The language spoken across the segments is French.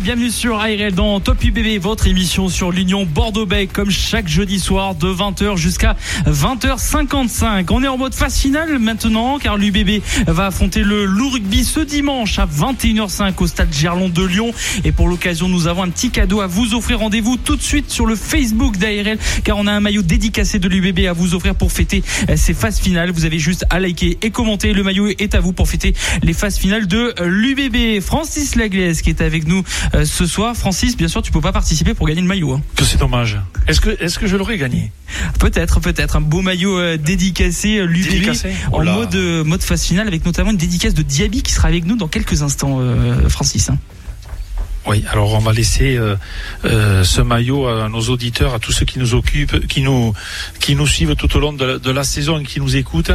Bienvenue sur ARL dans Top UBB, votre émission sur l'Union Bordeaux-Bègles, comme chaque jeudi soir de 20h jusqu'à 20h55. On est en mode phase finale maintenant, car l'UBB va affronter le Loup Rugby ce dimanche à 21h05 au stade Gerland de Lyon. Et pour l'occasion, nous avons un petit cadeau à vous offrir. Rendez-vous tout de suite sur le Facebook d'ARL, car on a un maillot dédicacé de l'UBB à vous offrir pour fêter ces phases finales. Vous avez juste à liker et commenter. Le maillot est à vous pour fêter les phases finales de l'UBB. Francis Laglaise qui est avec nous euh, ce soir. Francis, bien sûr, tu peux pas participer pour gagner le maillot. Hein. Que c'est dommage. Est-ce que, est-ce que je l'aurais gagné? Peut-être, peut-être. Un beau maillot euh, dédicacé, euh, Dédicacé? Oh en là. mode, mode phase finale, avec notamment une dédicace de Diaby qui sera avec nous dans quelques instants, Francis. hein. Oui, alors on va laisser euh, euh, ce maillot à nos auditeurs, à tous ceux qui nous occupent, qui nous qui nous suivent tout au long de la, saison et qui nous écoutent.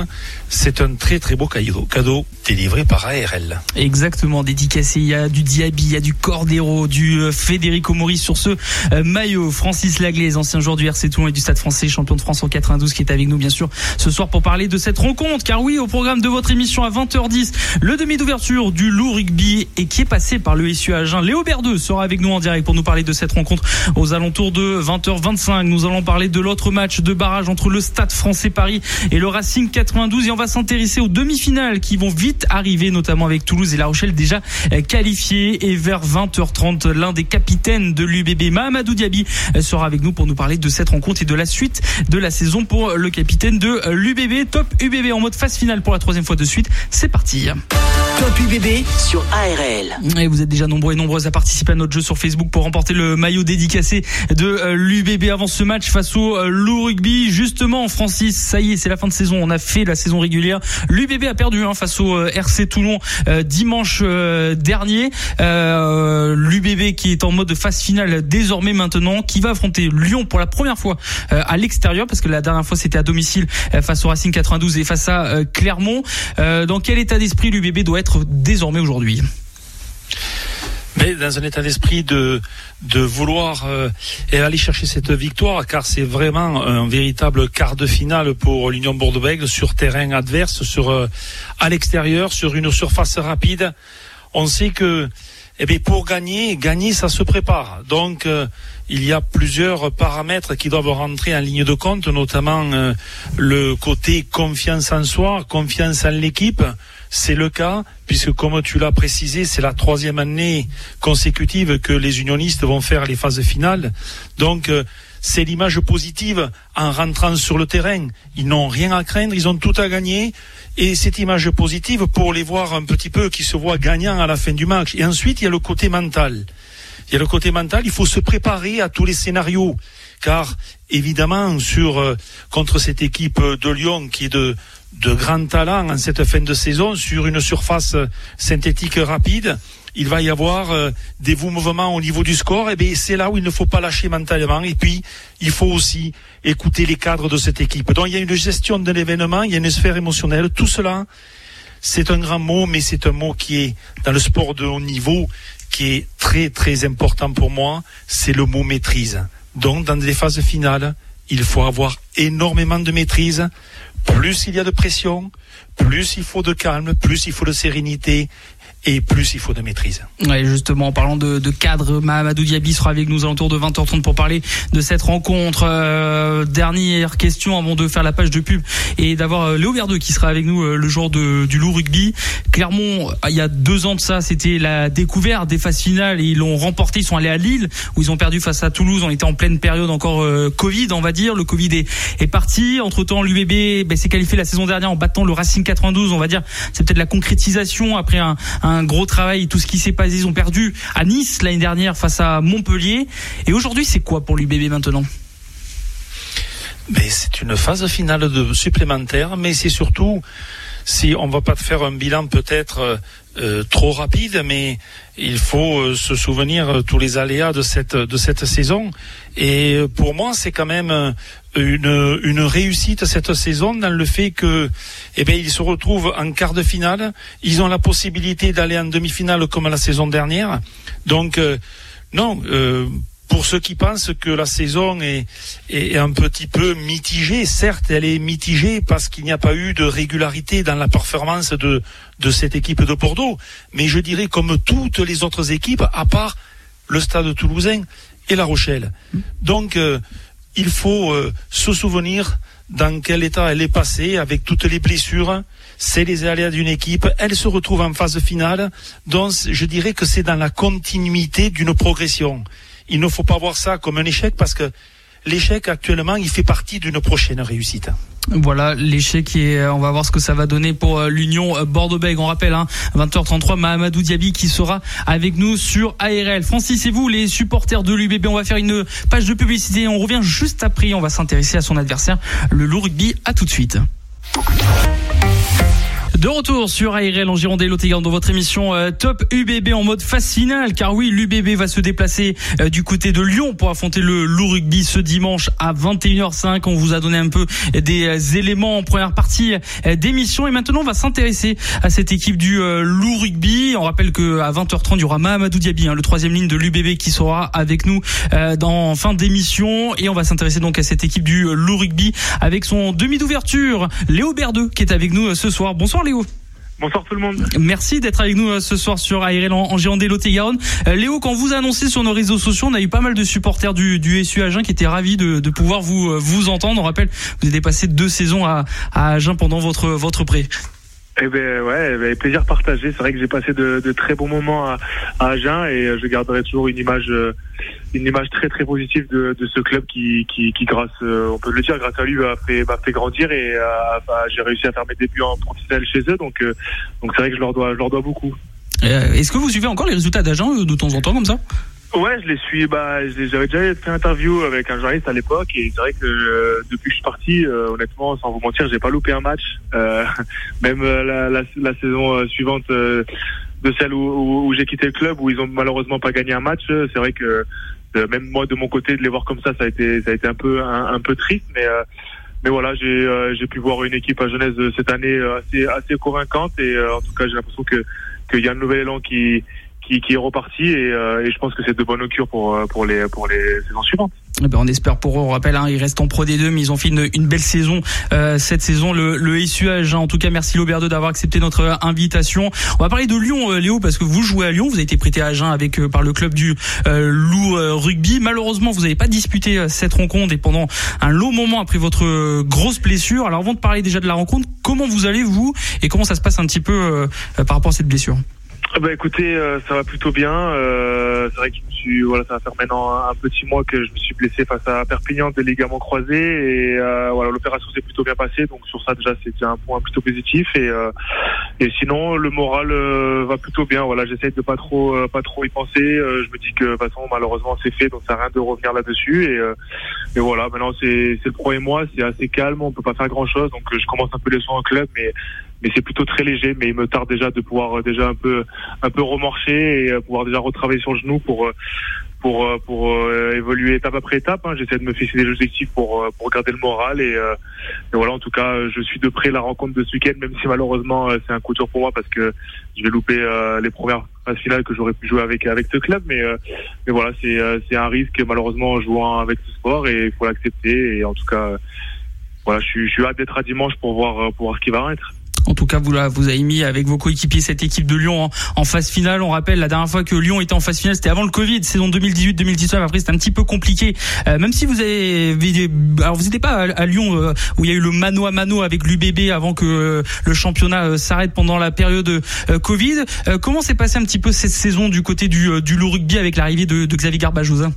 C'est un très très beau cadeau, cadeau délivré par ARL. Exactement, dédicacé. Il y a du Diaby, il y a du Cordero, du euh, Federico Maurice sur ce maillot. Francis Laglaise, ancien joueur du RC Toulon et du Stade français, champion de France en 92, qui est avec nous, bien sûr, ce soir pour parler de cette rencontre. Car oui, au programme de votre émission à 20h10, le demi d'ouverture du Loup Rugby et qui est passé par le SU Agen. Léo Sera avec nous en direct pour nous parler de cette rencontre aux alentours de 20h25. Nous allons parler de l'autre match de barrage entre le Stade français Paris et le Racing 92 et on va s'intéresser aux demi-finales qui vont vite arriver, notamment avec Toulouse et La Rochelle déjà euh, qualifiés. Et vers 20h30, l'un des capitaines de l'UBB, Mahamadou Diaby, euh, sera avec nous pour nous parler de cette rencontre et de la suite de la saison pour le capitaine de l'UBB. Top UBB en mode phase finale pour la troisième fois de suite. C'est parti. Top UBB sur ARL. Et vous êtes déjà nombreux et nombreuses à participer à notre jeu sur Facebook pour remporter le maillot dédicacé de euh, l'UBB avant ce match face au euh, Loup Rugby. Justement, Francis, ça y est, c'est la fin de saison. On a fait la saison régulière. L'UBB a perdu hein, face au euh, RC Toulon dimanche dernier. Euh, L'UBB qui est en mode phase finale désormais maintenant, qui va affronter Lyon pour la première fois à l'extérieur parce que la dernière fois c'était à domicile face au Racing 92 et face à Clermont. Dans quel état d'esprit l'UBB doit être désormais aujourd'hui Mais dans un état d'esprit de vouloir euh, aller chercher cette victoire, car c'est vraiment un véritable quart de finale pour l'Union Bordeaux-Bègles sur terrain adverse, sur euh, à l'extérieur, sur une surface rapide. On sait que eh pour gagner, gagner, ça se prépare. Donc, euh, il y a plusieurs paramètres qui doivent rentrer en ligne de compte, notamment le côté confiance en soi, confiance en l'équipe. C'est le cas, puisque comme tu l'as précisé, c'est la troisième année consécutive que les unionistes vont faire les phases finales. Donc, euh, c'est l'image positive en rentrant sur le terrain. Ils n'ont rien à craindre, ils ont tout à gagner. Et cette image positive pour les voir un petit peu qui se voient gagnants à la fin du match. Et ensuite, il y a le côté mental. Il y a le côté mental, il faut se préparer à tous les scénarios. Car, évidemment, sur, euh, contre cette équipe de Lyon qui est de, de grand talent en cette fin de saison, sur une surface euh, synthétique rapide, il va y avoir euh, des mouvements au niveau du score. Et bien, c'est là où il ne faut pas lâcher mentalement. Et puis, il faut aussi écouter les cadres de cette équipe. Donc, il y a une gestion de l'événement, il y a une sphère émotionnelle. Tout cela, c'est un grand mot, mais c'est un mot qui est dans le sport de haut niveau, qui est très très important pour moi. C'est le mot maîtrise. Donc, dans les phases finales, il faut avoir énormément de maîtrise. Plus il y a de pression, plus il faut de calme, plus il faut de sérénité et plus il faut de maîtrise. Ouais, justement, en parlant de, de cadre, Mahamadou Diaby sera avec nous aux alentours de 20h30 pour parler de cette rencontre. Euh, dernière question avant de faire la page de pub et d'avoir euh, Léo Verdeux qui sera avec nous euh, le jour de, du loup rugby. Clermont, euh, il y a deux ans de ça, c'était la découverte des phases finales et ils l'ont remporté. Ils sont allés à Lille où ils ont perdu face à Toulouse. On était en pleine période encore Covid, on va dire. Le Covid est, est parti. Entre temps, l'UBB ben, s'est qualifié la saison dernière en battant le Racing 92. On va dire, c'est peut-être la concrétisation après un, un gros travail. Tout ce qui s'est passé, ils ont perdu à Nice l'année dernière face à Montpellier. Et aujourd'hui, c'est quoi pour l'UBB maintenant? C'est une phase finale de supplémentaire, mais c'est surtout si on va pas faire un bilan peut-être euh, trop rapide, mais il faut se souvenir tous les aléas de cette de cette saison. Et pour moi, c'est quand même une, une réussite cette saison dans le fait que, eh bien, ils se retrouvent en quart de finale. Ils ont la possibilité d'aller en demi-finale comme la saison dernière. Donc, non. pour ceux qui pensent que la saison est, est, un petit peu mitigée, certes, elle est mitigée parce qu'il n'y a pas eu de régularité dans la performance de, de cette équipe de Bordeaux. Mais je dirais comme toutes les autres équipes, à part le Stade Toulousain et La Rochelle. Donc, euh, il faut euh, se souvenir dans quel état elle est passée avec toutes les blessures. C'est les aléas d'une équipe. Elle se retrouve en phase finale. Donc, je dirais que c'est dans la continuité d'une progression il ne faut pas voir ça comme un échec parce que l'échec actuellement, il fait partie d'une prochaine réussite. Voilà l'échec et euh, on va voir ce que ça va donner pour euh, l'Union euh, Bordeaux-Bègles. On rappelle, hein, 20h33, Mahamadou Diaby qui sera avec nous sur ARL. Francis et vous, les supporters de l'UBB, on va faire une page de publicité. On revient juste après. On va s'intéresser à son adversaire, le Loup Rugby. À tout de suite. De retour sur ARL en Gironde et dans votre émission euh, Top UBB en mode phase finale car oui l'UBB va se déplacer euh, du côté de Lyon pour affronter le Loup Rugby ce dimanche à 21h05 on vous a donné un peu des euh, éléments en première partie d'émission. Et maintenant on va s'intéresser à cette équipe du Loup Rugby. On rappelle que à 20h30 il y aura Mahamadou Diaby hein, le troisième ligne de l'UBB qui sera avec nous dans fin d'émission. Et on va s'intéresser donc à cette équipe du Loup Rugby avec son demi d'ouverture Léo Berdeux qui est avec nous ce soir. Bonsoir Léo Bonsoir tout le monde. Merci d'être avec nous euh, ce soir sur ARL en, Gironde Lot-et-Garonne. Euh, Léo, quand vous annoncez sur nos réseaux sociaux, on a eu pas mal de supporters du, du SU Agen qui étaient ravis de, de pouvoir vous euh, vous entendre. On rappelle, vous avez passé deux saisons à, à Agen pendant votre votre prêt. Eh ben ouais, plaisir partagé. C'est vrai que j'ai passé de, de, très bons moments à, à, Agen et je garderai toujours une image, une image très très positive de, de ce club qui, qui, qui, grâce, on peut le dire, grâce à lui m'a fait, fait grandir et j'ai réussi à faire mes débuts en professionnel chez eux. Donc donc c'est vrai que je leur dois, je leur dois beaucoup. Est-ce que vous suivez encore les résultats d'Agen de temps en temps comme ça? Ouais, je les suis. Bah, j'avais déjà fait interview avec un journaliste à l'époque, et c'est vrai que euh, depuis que je suis parti, euh, honnêtement, sans vous mentir, j'ai pas loupé un match. Euh, même la, la, la, saison suivante de celle où, où, j'ai quitté le club, où ils ont malheureusement pas gagné un match. C'est vrai que même moi de mon côté, de les voir comme ça, ça a été, ça a été un peu, un, peu triste, mais. mais voilà, j'ai j'ai pu voir une équipe à Genèse cette année assez assez convaincante et en tout cas j'ai l'impression que qu'il y a un nouvel élan qui qui, qui est reparti et, euh, et, je pense que c'est de bonne augure pour, euh, pour, les, pour les saisons suivantes. Eh ben on espère pour eux. On rappelle, hein, ils restent en Pro D2, mais ils ont fait une, une belle saison euh, cette saison. Le, le SUH. Hein. En tout cas, merci Lauberdo d'avoir accepté notre invitation. On va parler de Lyon, euh, Léo, parce que vous jouez à Lyon. Vous avez été prêté à Agen avec par le club du Loup Rugby. Malheureusement, vous n'avez pas disputé cette rencontre et pendant un long moment après votre grosse blessure. Alors, avant de parler déjà de la rencontre, comment vous allez vous et comment ça se passe un petit peu par rapport à cette blessure? Bah écoutez, euh, ça va plutôt bien. Euh, c'est vrai que je me suis, voilà, ça va faire maintenant un, petit mois que je me suis blessé face à Perpignan des ligaments croisés et euh, voilà, l'opération s'est plutôt bien passée. Donc sur ça déjà c'était un point plutôt positif et et sinon le moral va plutôt bien. Voilà, j'essaie de pas trop pas trop y penser. je me dis que de toute façon malheureusement c'est fait, donc ça à rien de revenir là-dessus et et voilà. Maintenant c'est c'est le premier mois, c'est assez calme, on peut pas faire grand chose. Donc je commence un peu les soins en club, mais mais c'est plutôt très léger. Mais il me tarde déjà de pouvoir euh, déjà un peu un peu remorcher et euh, pouvoir déjà retravailler sur genou pour euh, pour pour évoluer étape après étape. Hein. J'essaie de me fixer des objectifs pour pour garder le moral et, et, voilà. En tout cas, je suis de près la rencontre de ce week-end, même si malheureusement c'est un coup dur pour moi parce que je vais louper les premières phases finales que j'aurais pu jouer avec avec ce club. Mais mais voilà, c'est c'est un risque malheureusement en jouant avec ce sport et il faut l'accepter. Et en tout cas, voilà, je suis je suis hâte d'être à dimanche pour voir pour voir ce qui va être. En tout cas, vous, vous avez mis avec vos coéquipiers cette équipe de Lyon en, phase finale. On rappelle la dernière fois que Lyon était en phase finale, c'était avant le Covid, saison 2018-2019. Après, c'était un petit peu compliqué. Euh, même si vous avez, alors vous n'étiez pas à, Lyon euh, où il y a eu le mano à mano avec l'UBB avant que euh, le championnat s'arrête pendant la période Covid. comment s'est passé un petit peu cette saison du côté du, du rugby avec l'arrivée de, de Xavier Garbajosa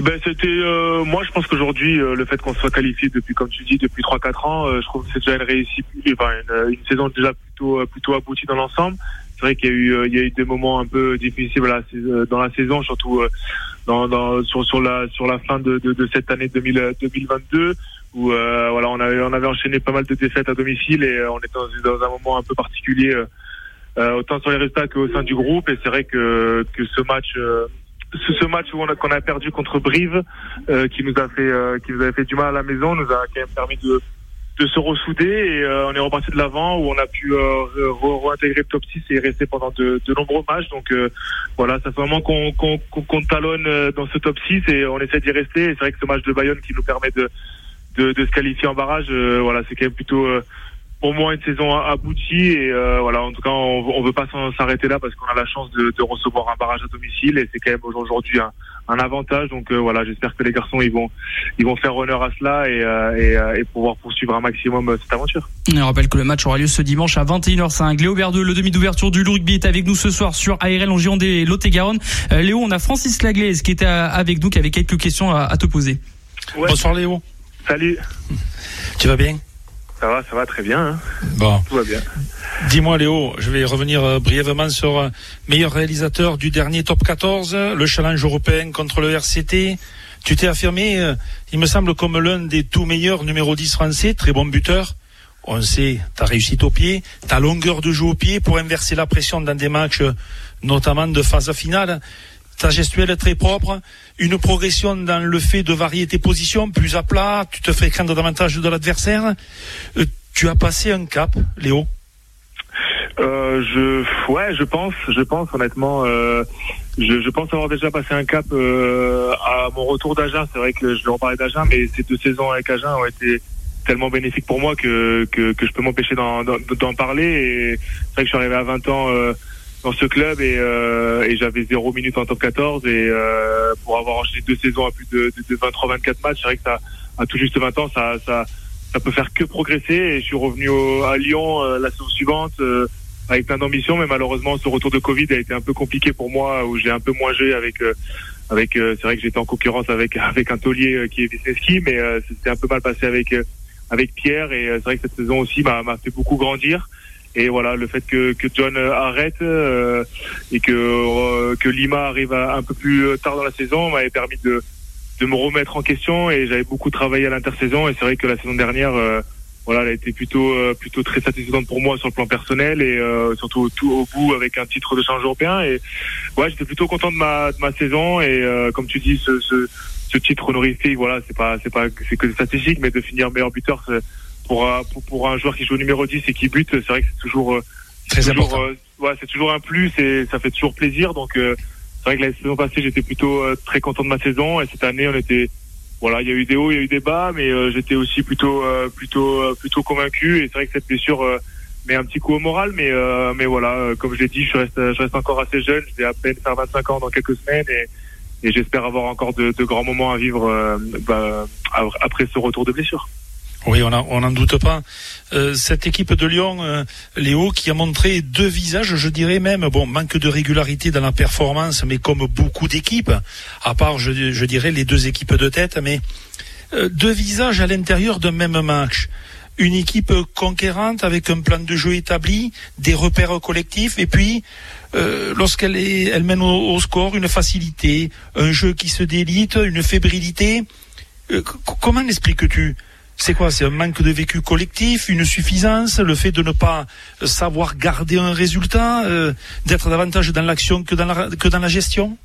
ben c'était euh, moi je pense qu'aujourd'hui euh, le fait qu'on soit qualifié depuis comme tu dis depuis 3 4 ans euh, je trouve que c'est déjà une réussite enfin une, une, saison déjà plutôt plutôt aboutie dans l'ensemble c'est vrai qu'il y a eu il y a eu des moments un peu difficiles là, dans la saison surtout dans, dans sur sur la sur la fin de, de, de cette année 2000, 2022 où voilà on avait on avait enchaîné pas mal de défaites à domicile et on était dans, dans un moment un peu particulier autant sur les résultats qu'au sein du groupe. Et c'est vrai que que ce match ce, match où on a, qu'on a perdu contre Brive, qui nous a fait, qui nous avait fait du mal à la maison, nous a quand même permis de, de se ressouder et euh, on est reparti de l'avant où on a pu euh, réintégrer le top 6 et rester pendant de, de nombreux matchs. Donc euh, voilà, ça fait vraiment qu'on qu'on qu'on talonne euh, dans ce top 6 et on essaie d'y rester. C'est vrai que ce match de Bayonne qui nous permet de, de, de se qualifier en barrage, voilà, c'est quand même plutôt pour moi une saison aboutie et euh, voilà en tout cas on, on veut pas s'arrêter là parce qu'on a la chance de, de, recevoir un barrage à domicile et c'est quand même aujourd'hui un, un, avantage donc euh, voilà j'espère que les garçons ils vont ils vont faire honneur à cela et, euh, et, et pouvoir poursuivre un maximum cette aventure. On rappelle que le match aura lieu ce dimanche à 21h05. Léo Berdeux, le demi d'ouverture du rugby est avec nous ce soir sur ARL en Gironde et Lot-et-Garonne. Léo, on a Francis Laglaise qui était avec nous qui avait quelques questions à, à te poser. Bonsoir Léo. Salut. Tu vas bien? Ça va, ça va très bien. Hein. Bon. Tout va bien. Dis-moi Léo, je vais revenir euh, brièvement sur euh, meilleur réalisateur du dernier top 14, le challenge européen contre le RCT. Tu t'es affirmé, euh, il me semble, comme l'un des tout meilleurs numéro 10 français, très bon buteur. On sait ta réussite au pied, ta longueur de jeu au pied pour inverser la pression dans des matchs, notamment de phase finale ta gestuelle est très propre, une progression dans le fait de varier tes positions, plus à plat, tu te fais craindre davantage de l'adversaire. Euh, tu as passé un cap, Léo euh, je, ouais, je pense, je pense honnêtement, euh, je, pense avoir déjà passé un cap euh, à mon retour d'Agen. C'est vrai que je vais en parler d'Agen, mais ces deux saisons avec Agen ont été tellement bénéfiques pour moi que que, je peux m'empêcher d'en parler. C'est vrai que je suis arrivé à 20 ans euh, dans ce club et, euh, et j'avais zéro minute en top 14 et euh, pour avoir enchaîné deux saisons à plus de, de, 23-24 matchs, c'est vrai que ça, à tout juste 20 ans, ça, ça, ça peut faire que progresser et je suis revenu au, à Lyon euh, la saison suivante euh, avec plein d'ambition, mais malheureusement ce retour de Covid a été un peu compliqué pour moi où j'ai un peu moins joué avec euh, avec c'est vrai que j'étais en concurrence avec avec un taulier qui est Wisniewski, mais c'était un peu mal passé avec avec Pierre et c'est vrai que cette saison aussi m'a fait beaucoup grandir. Et voilà, le fait que, que John euh, arrête euh, et que, euh, que Lima arrive un peu plus tard dans la saison m'avait permis de, de me remettre en question et j'avais beaucoup travaillé à l'intersaison. Et c'est vrai que la saison dernière, voilà, elle a été plutôt plutôt très satisfaisante pour moi sur le plan personnel et surtout tout au bout avec un titre de change européen et ouais, j'étais plutôt content de ma de ma saison et comme tu dis, ce, ce, ce titre honorifique, voilà, c'est pas c'est pas c'est que statistique, mais de finir meilleur buteur pour, pour, pour un joueur qui joue au numéro 10 et qui bute, c'est vrai que c'est toujours, euh, Très toujours, euh, ouais, c'est toujours un plus et ça fait toujours plaisir. Donc euh, c'est vrai que la saison passée, j'étais plutôt très content de ma saison et cette année, on était voilà, il y a eu des hauts, il y a eu des bas, mais j'étais aussi plutôt plutôt plutôt convaincu et c'est vrai que cette blessure met un petit coup au moral, mais mais voilà, comme je l'ai dit, je reste je reste encore assez jeune, je vais à peine faire 25 ans dans quelques semaines et et j'espère avoir encore de, de, grands moments à vivre bah, après ce retour de blessure. Oui, on n'en doute pas. Euh, cette équipe de Lyon, euh, Léo, qui a montré deux visages, je dirais même, bon, manque de régularité dans la performance, mais comme beaucoup d'équipes, à part, je, dirais, les deux équipes de tête, mais euh, deux visages à l'intérieur d'un même match. Une équipe conquérante avec un plan de jeu établi, des repères collectifs, et puis euh, lorsqu'elle elle mène au, au, score, une facilité, un jeu qui se délite, une fébrilité. Euh, comment l'expliques-tu c'est quoi? C'est un manque de vécu collectif, une suffisance, le fait de ne pas savoir garder un résultat, euh, d'être davantage dans l'action que dans la que dans la gestion?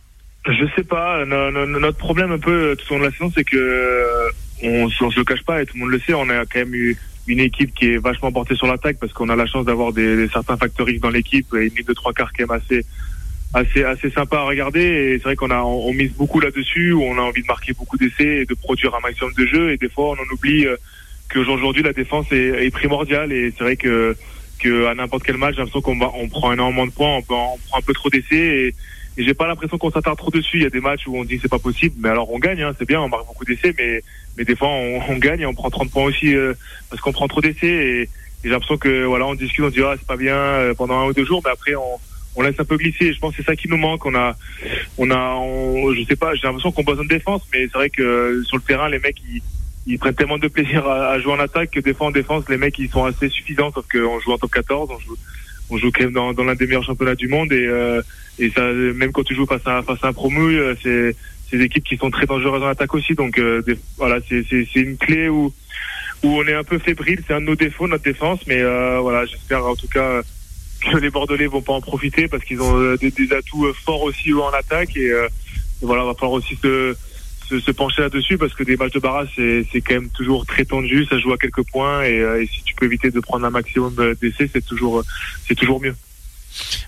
Je sais pas. notre problème un peu tout au long de la saison, c'est que euh, on, on se le cache pas et tout le monde le sait. On a quand même eu une équipe qui est vachement portée sur l'attaque parce qu'on a la chance d'avoir des, certains facteurs dans l'équipe et une ligne de trois quarts qui est assez assez assez sympa à regarder et c'est vrai qu'on a on, mise beaucoup là-dessus où on a envie de marquer beaucoup d'essais et de produire un maximum de jeux et des fois on en oublie euh, qu'aujourd'hui la défense est, est primordiale et c'est vrai que que à n'importe quel match j'ai l'impression qu'on on prend énormément de points on, on prend un peu trop d'essais et, j'ai pas l'impression qu'on s'attarde trop dessus. Il y a des matchs où on dit c'est pas possible mais alors on gagne hein, c'est bien on marque beaucoup d'essais mais mais des fois on, on, gagne et on prend 30 points aussi euh, parce qu'on prend trop d'essais et, et j'ai l'impression que voilà on discute on dit ah c'est pas bien euh, pendant un ou deux jours mais après on on laisse un peu glisser. Je pense que c'est ça qui nous manque. On a, on a, je sais pas, j'ai l'impression qu'on besoin de défense, mais c'est vrai que sur le terrain, les mecs, ils, ils prennent tellement de plaisir à, jouer en attaque que des fois en défense, les mecs, ils sont assez suffisants, sauf qu'on joue en top 14, on joue, on joue quand même dans, dans l'un des meilleurs championnats du monde et, euh, et ça, même quand tu joues face à, face à un promu, euh, c'est, des équipes qui sont très dangereuses en attaque aussi. Donc euh, voilà, c'est une clé où, où on est un peu fébrile. C'est un de nos défauts, notre défense, mais euh, voilà, j'espère en tout cas que les Bordelais vont pas en profiter parce qu'ils ont des, atouts forts aussi en attaque et, et voilà, va falloir aussi se se, pencher là-dessus parce que des matchs de barrage c'est quand même toujours très tendu, ça joue à quelques points et, et si tu peux éviter de prendre un maximum d'essais, c'est toujours c'est toujours mieux.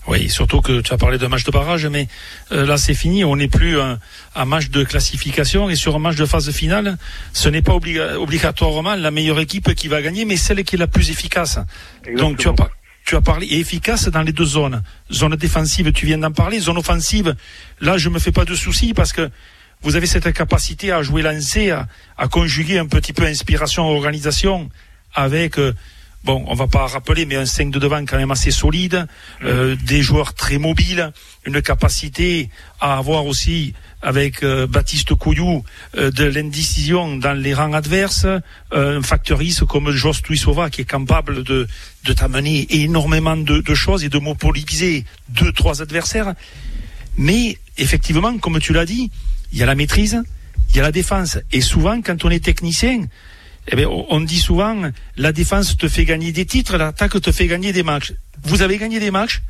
Oui, surtout que tu as parlé d'un match de barrage, mais euh, là c'est fini, on n'est plus un, un, match de classification et sur un match de phase finale, ce n'est pas obligatoirement la meilleure équipe qui va gagner, mais celle qui est la plus efficace. Donc tu as, tu as parlé et efficace dans les deux zones. Zone défensive, tu viens d'en parler. Zone offensive, là je me fais pas de soucis parce que vous avez cette capacité à jouer lancé, à, à conjuguer un petit peu inspiration, organisation avec euh, bon, on va pas rappeler, mais un 5 de devant quand même assez solide, euh, des joueurs très mobiles, une capacité à avoir aussi avec euh, Baptiste Couillou euh, de l'indécision dans les rangs adverses, un factoriste comme Jos Tuisova qui est capable de, de t'amener énormément de, de, choses et de monopoliser deux, trois adversaires. Mais effectivement, comme tu l'as dit, il y a la maîtrise, il y a la défense. Et souvent, quand on est technicien, eh bien, on dit souvent, la défense te fait gagner des titres, l'attaque te fait gagner des matchs. Vous avez gagné des matchs?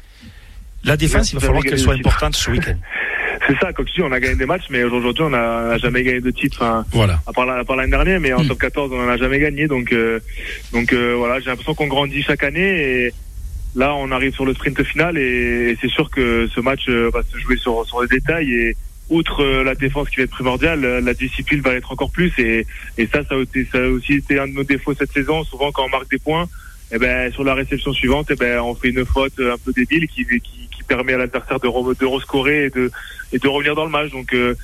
La défense, il va falloir qu'elle soit importante ce week-end. C'est ça, comme tu dis, on a gagné des matchs, mais aujourd'hui, on n'a jamais gagné de titre. Enfin, voilà. À part l'année dernière, mais en hmm. top 14, on n'en a jamais gagné. Donc, euh, donc euh, voilà, j'ai l'impression qu'on grandit chaque année. Et là, on arrive sur le sprint final, et, c'est sûr que ce match euh, va se jouer sur, sur les détails. Et, outre euh, la défense qui va être primordiale, euh, la discipline va être encore plus. Et, et ça, ça a, été, ça a aussi été un de nos défauts cette saison. Souvent, quand on marque des points, eh ben, sur la réception suivante, eh ben, on fait une faute un peu débile qui, qui, qui permet à l'adversaire de, de rescorer et de, et de revenir dans le match. Donc, euh,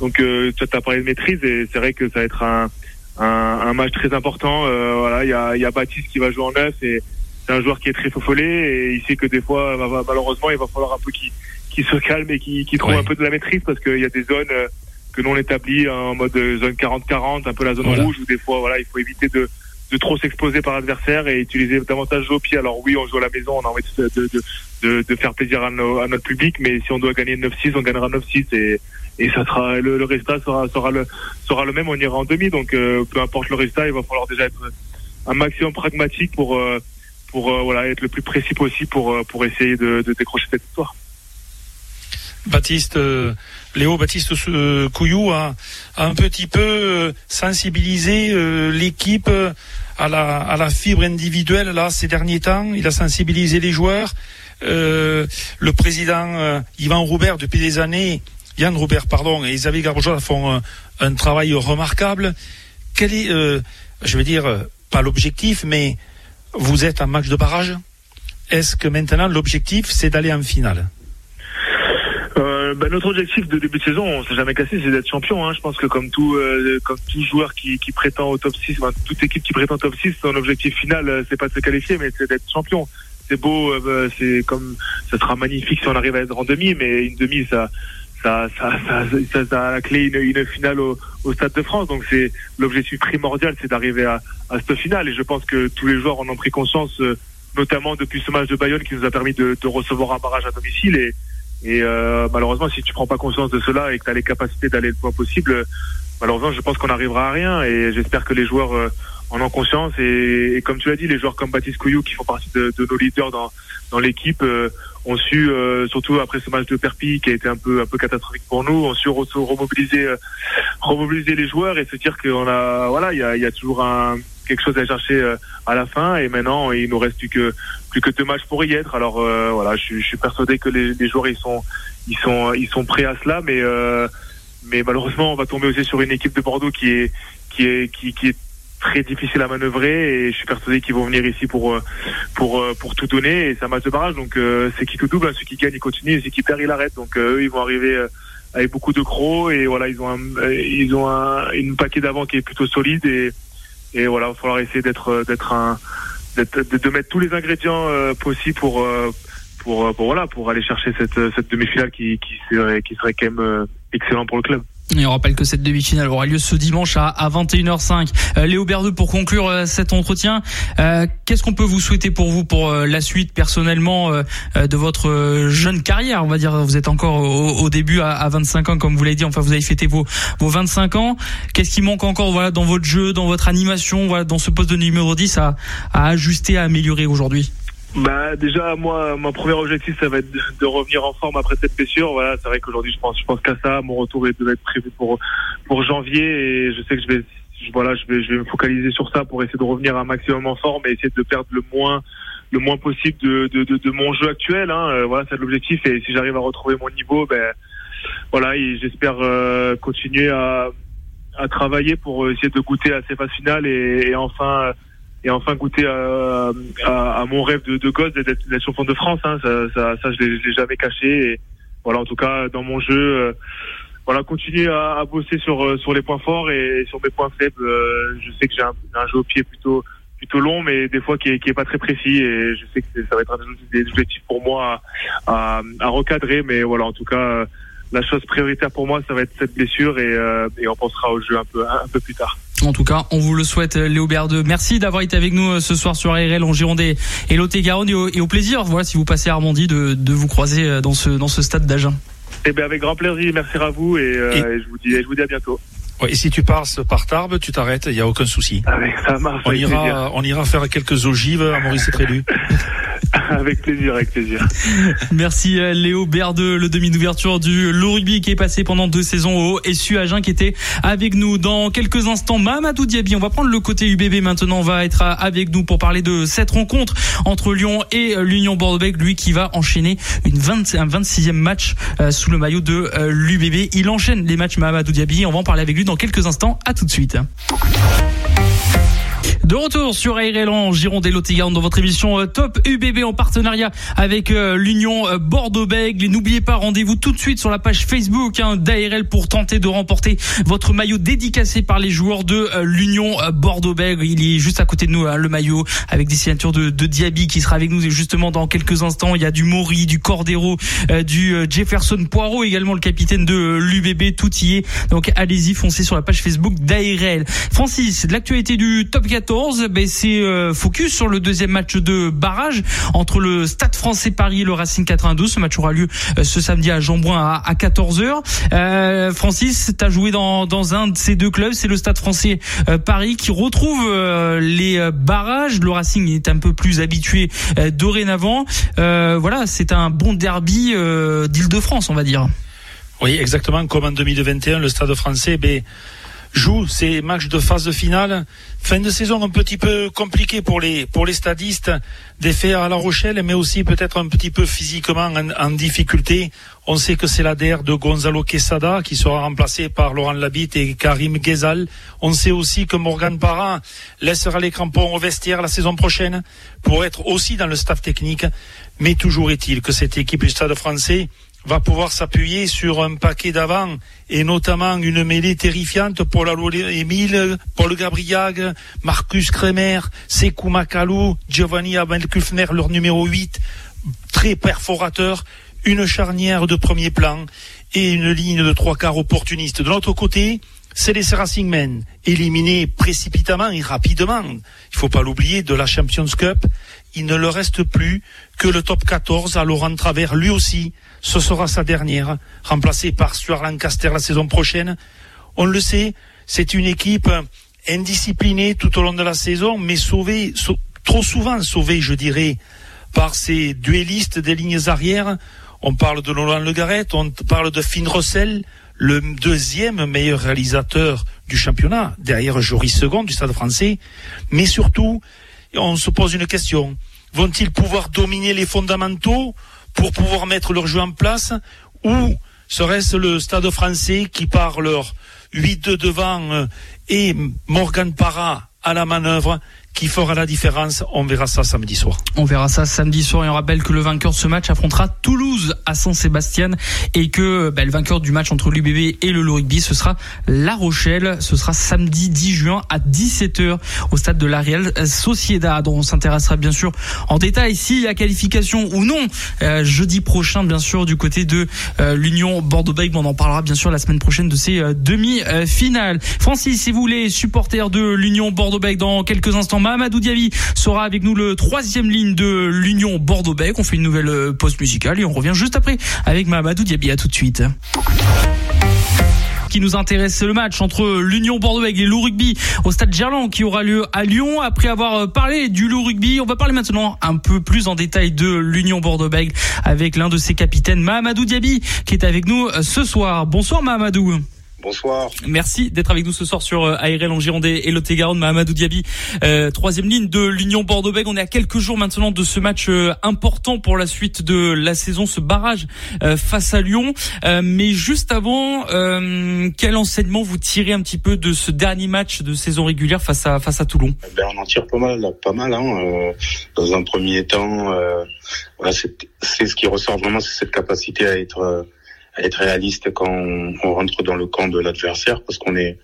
donc tu as parlé de maîtrise et c'est vrai que ça va être un, un, un match très important. Euh, voilà, il y a, y a Baptiste qui va jouer en neuf et c'est un joueur qui est très faux et il sait que des fois, malheureusement, il va falloir un peu qu'il qui se calme et qui, qui trouve un peu de la maîtrise parce qu'il y a des zones euh, que l'on établit en mode zone 40-40, un peu la zone rouge où des fois voilà il faut éviter de, de trop s'exposer par l'adversaire et utiliser davantage au pied. Alors oui, on joue à la maison, on a envie de, de, de, de faire plaisir à, à, notre public, mais si on doit gagner 9-6, on gagnera 9-6 et, et ça sera le, le résultat sera, sera le sera le même, on ira en demi. Donc euh, peu importe le résultat, il va falloir déjà être un maximum pragmatique pour euh, pour voilà être le plus précis possible pour pour essayer de, de décrocher cette victoire. Baptiste, euh, Léo Baptiste euh, Couillou a, un petit peu euh, sensibilisé l'équipe à la, fibre individuelle là ces derniers temps. Il a sensibilisé les joueurs. le président Yvan Roubert depuis des années, Yann Roubert pardon, et Isabelle Garbojola font un, travail remarquable. Quel est, je veux dire, pas l'objectif, mais vous êtes en match de barrage. Est-ce que maintenant l'objectif c'est d'aller en finale? Euh, bah, notre objectif de début de saison, on s'est jamais cassé, c'est d'être champion. Hein. Je pense que comme tout, euh, comme tout joueur qui, qui prétend au top 6, toute équipe qui prétend au top 6, son objectif final, euh, c'est pas de se qualifier, mais c'est d'être champion. C'est beau, euh, c'est comme, ça sera magnifique si on arrive à être en demi, mais une demi, ça, ça, ça, ça, ça, a la clé une, une finale au, au, Stade de France. Donc c'est l'objectif primordial, c'est d'arriver à, à cette finale. Et je pense que tous les joueurs en ont pris conscience, notamment depuis ce match de Bayonne qui nous a permis de, de recevoir un barrage à domicile. Et, et euh, malheureusement, si tu prends pas conscience de cela et que tu as les capacités d'aller le plus possible, malheureusement, je pense qu'on n'arrivera à rien. Et j'espère que les joueurs euh, en ont conscience. Et, comme tu l'as dit, les joueurs comme Baptiste Couillou, qui font partie de, de nos leaders dans, dans l'équipe, euh, ont su, euh, surtout après ce match de Perpi qui a été un peu un peu catastrophique pour nous, ont su remobiliser, remobiliser les joueurs et se dire qu'on a, voilà, il y a, y a toujours un quelque chose à chercher euh, à la fin. Et maintenant, il nous reste plus que plus que deux matchs pour y être. Alors euh, voilà, je, je, suis persuadé que les, les, joueurs ils sont ils sont ils sont prêts à cela, mais euh, mais malheureusement, on va tomber aussi sur une équipe de Bordeaux qui est qui est qui, qui est très difficile à manœuvrer. Et je suis persuadé qu'ils vont venir ici pour pour pour tout donner. Et c'est un match de barrage. Donc c'est qui tout double hein. ceux qui gagnent ils continuent. Et ceux qui perdent ils arrêtent donc eux ils vont arriver avec beaucoup de crocs. Et voilà ils ont un, ils ont un, une paquet d'avant qui est plutôt solide. Et et voilà, il va falloir essayer d'être euh, d'être un de, de, mettre tous les ingrédients euh, possibles pour euh, pour, pour voilà pour aller chercher cette cette demi-finale qui qui serait qui serait quand même excellent pour le club. Et on rappelle que cette demi-finale aura lieu ce dimanche à, à 21h05. Euh, Léo Berdeux, pour conclure euh, cet entretien, euh, qu'est-ce qu'on peut vous souhaiter pour vous, pour la suite personnellement de votre jeune carrière? On va dire, vous êtes encore au, début à, à, 25 ans, comme vous l'avez dit. Enfin, vous avez fêté vos, vos 25 ans. Qu'est-ce qui manque encore, voilà, dans votre jeu, dans votre animation, voilà, dans ce poste de numéro 10 à, à ajuster, à améliorer aujourd'hui? Bah déjà moi mon premier objectif ça va être de, revenir en forme après cette blessure voilà c'est vrai qu'aujourd'hui je pense je pense qu'à ça mon retour devait être prévu pour pour janvier et je sais que je vais voilà je vais je vais me focaliser sur ça pour essayer de revenir un maximum en forme et essayer de perdre le moins le moins possible de de, de, mon jeu actuel hein. Euh, voilà c'est l'objectif et si j'arrive à retrouver mon niveau ben voilà j'espère euh, continuer à à travailler pour essayer de goûter à ces phases finales et, et enfin et enfin goûter à, à, à mon rêve de, de gosse d'être champion de France. Hein. Ça, ça, ça, je l'ai jamais caché. Et voilà, en tout cas, dans mon jeu, euh, voilà, continuer à, à, bosser sur euh, sur les points forts et sur mes points faibles. Euh, je sais que j'ai un, un, jeu au pied plutôt plutôt long, mais des fois qui est, qui est pas très précis. Et je sais que ça va être un des objectifs pour moi à, à, recadrer. Mais voilà, en tout cas, la chose prioritaire pour moi, ça va être cette blessure et, et on pensera au jeu un peu un peu plus tard. En tout cas, on vous le souhaite, Léo Berdeux. Merci d'avoir été avec nous euh, ce soir sur ARL en Girondais et Lot-et-Garonne et, au plaisir, voilà, si vous passez à Armandie, de, de vous croiser euh, dans ce, dans ce stade d'Agen. Eh bien, avec grand plaisir. Merci à vous et, euh, je vous dis, je vous dis à bientôt. Et si tu passes par Tarbes, tu t'arrêtes, il n'y a aucun souci. Ça marche. On ira, on ira faire quelques ogives à Maurice Trélu. avec plaisir, avec plaisir. Merci euh, Léo Berdeux, le demi d'ouverture du Rugby qui est passé pendant deux saisons au SU Agen qui était avec nous dans quelques instants. Mamadou Diaby, on va prendre le côté UBB maintenant, on va être avec nous pour parler de cette rencontre entre Lyon et l'Union Bordeaux-Bègles, lui qui va enchaîner une 20, un 26e match euh, sous le maillot de euh, l'UBB. Il enchaîne les matchs Mamadou Diaby, on va en parler avec lui dans quelques instants. À tout de suite. De retour sur ARL Gironde et dans votre émission euh, Top UBB en partenariat avec euh, l'Union euh, Bordeaux-Bègles. N'oubliez pas, rendez-vous tout de suite sur la page Facebook hein, d'ARL pour tenter de remporter votre maillot dédicacé par les joueurs de l'Union Bordeaux-Bègles. Il est juste à côté de nous, hein, le maillot avec des signatures de, Diaby qui sera avec nous justement dans quelques instants. Il y a du Maury, du Cordero, du Jefferson Poirot, également le capitaine de l'UBB. Tout y est. Donc allez-y, foncez sur la page Facebook d'ARL. Francis, l'actualité du Top 14 ben c'est euh, focus sur le deuxième match de barrage entre le Stade Français Paris et le Racing 92. Ce match aura lieu euh, ce samedi à Jeanbrun à, à 14h. Euh, Francis, tu as joué dans, un de ces deux clubs, c'est le Stade Français Paris qui retrouve les barrages. Le Racing est un peu plus habitué dorénavant. voilà, c'est un bon derby d'Île-de-France, on va dire. Oui, exactement. Comme en 2021, le Stade Français, ben joue ces matchs de phase de finale. Fin de saison un petit peu compliqué pour les pour les stadistes, à La Rochelle, mais aussi peut-être un petit peu physiquement en, difficulté. On sait que c'est l'ADR de Gonzalo Quesada qui sera remplacé par Laurent Labitte et Karim Ghezal. On sait aussi que Morgan Parra laissera les crampons au vestiaire la saison prochaine pour être aussi dans le staff technique. Mais toujours est-il que cette équipe du Stade français va pouvoir s'appuyer sur un paquet d'avant et notamment une mêlée terrifiante pour la Emile, Paul Gabriag, Marcus Kremer, Sekou Makalou, Giovanni Abelkufner, leur numéro 8, très perforateur, une charnière de premier plan et une ligne de trois quarts opportuniste. De l'autre côté, c'est les Racing éliminés précipitamment et rapidement. Il faut pas l'oublier de la Champions Cup. Il ne leur reste plus que le top 14 à Laurent Travers, lui aussi, ce sera sa dernière, remplacée par Stuart Lancaster la saison prochaine. On le sait, c'est une équipe indisciplinée tout au long de la saison, mais sauvée, trop souvent sauvée, je dirais, par ses duellistes des lignes arrières. On parle de Nolan Le Garret, on parle de Finn Russell, le deuxième meilleur réalisateur du championnat, derrière Joris Second du Stade français. Mais surtout, on se pose une question. Vont-ils pouvoir dominer les fondamentaux pour pouvoir mettre leur jeu en place ou serait-ce le stade français qui par leur 8 de devant euh, et Morgan Parra à la manœuvre qui fera la différence. On verra ça samedi soir. On verra ça samedi soir et on rappelle que le vainqueur de ce match affrontera Toulouse à Saint-Sébastien et que bah, le vainqueur du match entre l'UBB et le Rugby ce sera La Rochelle. Ce sera samedi 10 juin à 17h au stade de la Real Sociedad. On s'intéressera bien sûr en détail s'il y a qualification ou non euh, jeudi prochain bien sûr du côté de euh, l'Union Bordeaux-Bègles. On en parlera bien sûr la semaine prochaine de ces euh, demi-finales. Francis, si vous voulez supporter de l'Union Bordeaux-Bègles dans quelques instants Mamadou Diaby sera avec nous le troisième ligne de l'Union Bordeaux-Bec. On fait une nouvelle euh, pause musicale et on revient juste après avec Mamadou Diaby. À tout de suite. qui nous intéresse, c'est le match entre l'Union Bordeaux-Bègles et le Rugby au stade Gerland qui aura lieu à Lyon. Après avoir parlé du loup rugby, on va parler maintenant un peu plus en détail de l'Union Bordeaux-Bègles avec l'un de ses capitaines, Mahamadou Diaby, qui est avec nous ce soir. Bonsoir Mahamadou. Bonsoir. Merci d'être avec nous ce soir sur euh, ARL en Gironde et Lot-et-Garonne. Mahamadou Diaby, euh, troisième ligne de l'Union Bordeaux-Bègles. On est à quelques jours maintenant de ce match euh, important pour la suite de la saison, ce barrage face à Lyon. mais juste avant, quel enseignement vous tirez un petit peu de ce dernier match de saison régulière face à face à Toulon? Eh ben, On en tire pas mal, pas mal. Hein. dans un premier temps, voilà, c'est ce qui ressort vraiment, c'est cette capacité à être être réaliste quand on, rentre dans le camp de l'adversaire parce qu'on est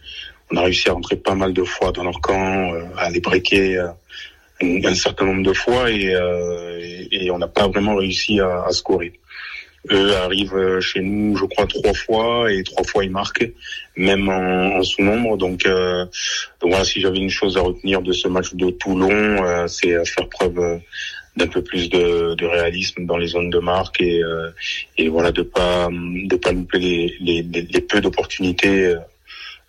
on a réussi à rentrer pas mal de fois dans leur camp, euh, à les briquer euh, un, certain nombre de fois et, euh, et, on n'a pas vraiment réussi à, à scorer. Eux arrivent chez nous, je crois, trois fois et trois fois ils marquent, même en, en sous-nombre. Donc, donc voilà, si j'avais une chose à retenir de ce match de Toulon, c'est faire preuve d'un peu plus de, de, réalisme dans les zones de marque et, euh, et voilà de pas de pas louper les, les, les peu d'opportunités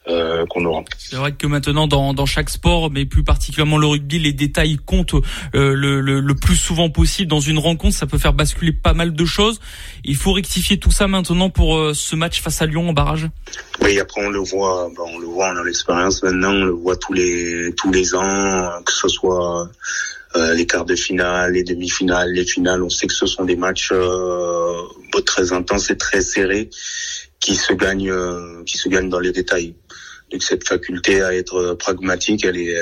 euh, qu'on aura. C'est vrai que maintenant dans, dans chaque sport, mais plus particulièrement le rugby, les détails comptent euh, le, le, le, plus souvent possible. Dans une rencontre, ça peut faire basculer pas mal de choses. Il faut rectifier tout ça maintenant pour euh, ce match face à Lyon en barrage. Oui, après on le voit, ben, on le voit, on a l'expérience maintenant, on le voit tous les tous les ans, que ce soit euh, les quarts de finale, les demi-finales, les finales. On sait que ce sont des matchs euh, très intenses et très serrés qui se gagnent, euh, qui se gagnent dans les détails. Donc cette faculté à être pragmatique, elle est,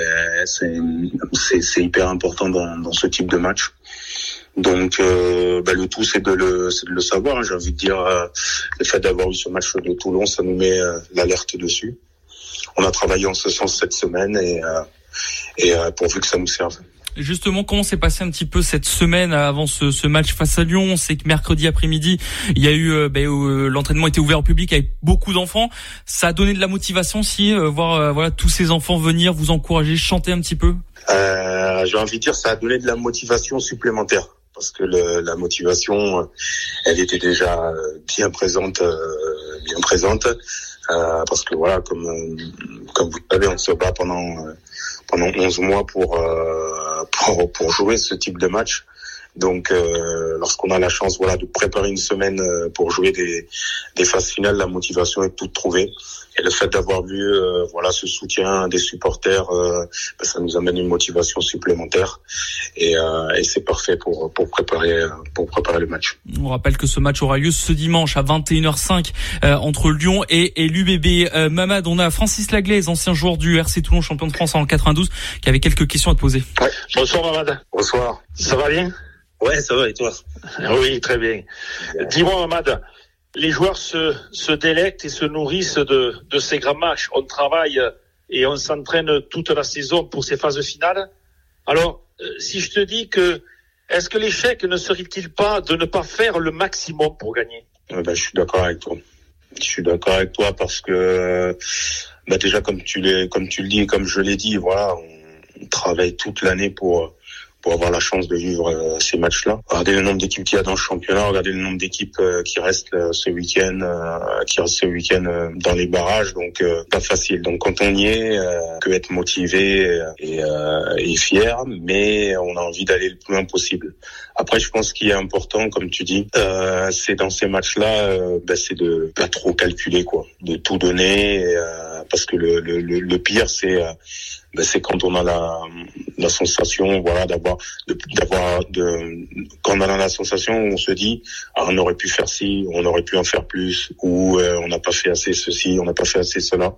c'est hyper important dans, dans, ce type de match. Donc euh, bah, le tout c'est de le, de le savoir. Hein. J'ai envie de dire le fait d'avoir eu ce match de Toulon, ça nous met l'alerte dessus. On a travaillé en ce sens cette semaine et, et pourvu que ça nous serve. Justement, comment s'est passé un petit peu cette semaine avant ce, ce match face à Lyon? On sait que mercredi après-midi, il y a eu euh, ben, euh, l'entraînement était ouvert au public avec beaucoup d'enfants. Ça a donné de la motivation si euh, voir voilà tous ces enfants venir vous encourager, chanter un petit peu? J'ai envie de dire, ça a donné de la motivation supplémentaire parce que le, la motivation, elle était déjà bien présente, bien présente. parce que voilà, comme comme vous savez, on se bat pendant pendant 11 mois pour, euh, pour, jouer ce type de match. Donc, euh, lorsqu'on a la chance, voilà, de préparer une semaine euh, pour jouer des, des phases finales, la motivation est toute trouvée. Et le fait d'avoir vu, euh, voilà, ce soutien des supporters, euh, ben, ça nous amène une motivation supplémentaire. Et, et c'est parfait pour pour préparer pour préparer le match. On rappelle que ce match aura lieu ce dimanche à 21h05 entre Lyon et, et l'UBB. Mamad, on a Francis Laglaise, ancien joueur du RC Toulon, champion de France en 92, qui avait quelques questions à te poser. Ouais. Bonsoir Mamad. Bonsoir. Ça va bien? Ouais, ça va, et toi? Oui, très bien. Dis-moi, Ahmad, les joueurs se, se délectent et se nourrissent de, de ces grands matchs. On travaille et on s'entraîne toute la saison pour ces phases finales. Alors, euh, si je te dis que, est-ce que l'échec ne serait-il pas de ne pas faire le maximum pour gagner? Ben, Je suis d'accord avec toi. Je suis d'accord avec toi parce que, bah, déjà, comme tu, comme tu le dis, comme je l'ai dit, voilà, on travaille toute l'année pour pour avoir la chance de vivre euh, ces matchs-là. Regardez le nombre d'équipes qu'il y a dans le championnat, regardez le nombre d'équipes euh, qui restent euh, ce week-end, qui restent ce week-end dans les barrages, donc pas facile. Donc quand on y est, que être motivé et, et fier, mais on a envie d'aller le plus loin possible. Après, je pense qu'il est important, comme tu dis, c'est dans ces matchs-là, ben, c'est de pas trop calculer, quoi, de tout donner, parce que le, le, le pire, c'est ben c'est quand on a la, la sensation, voilà, d'avoir, d'avoir, de, quand on a la sensation on se dit, ah, on aurait pu faire ci, on aurait pu en faire plus, ou euh, on n'a pas fait assez ceci, on n'a pas fait assez cela.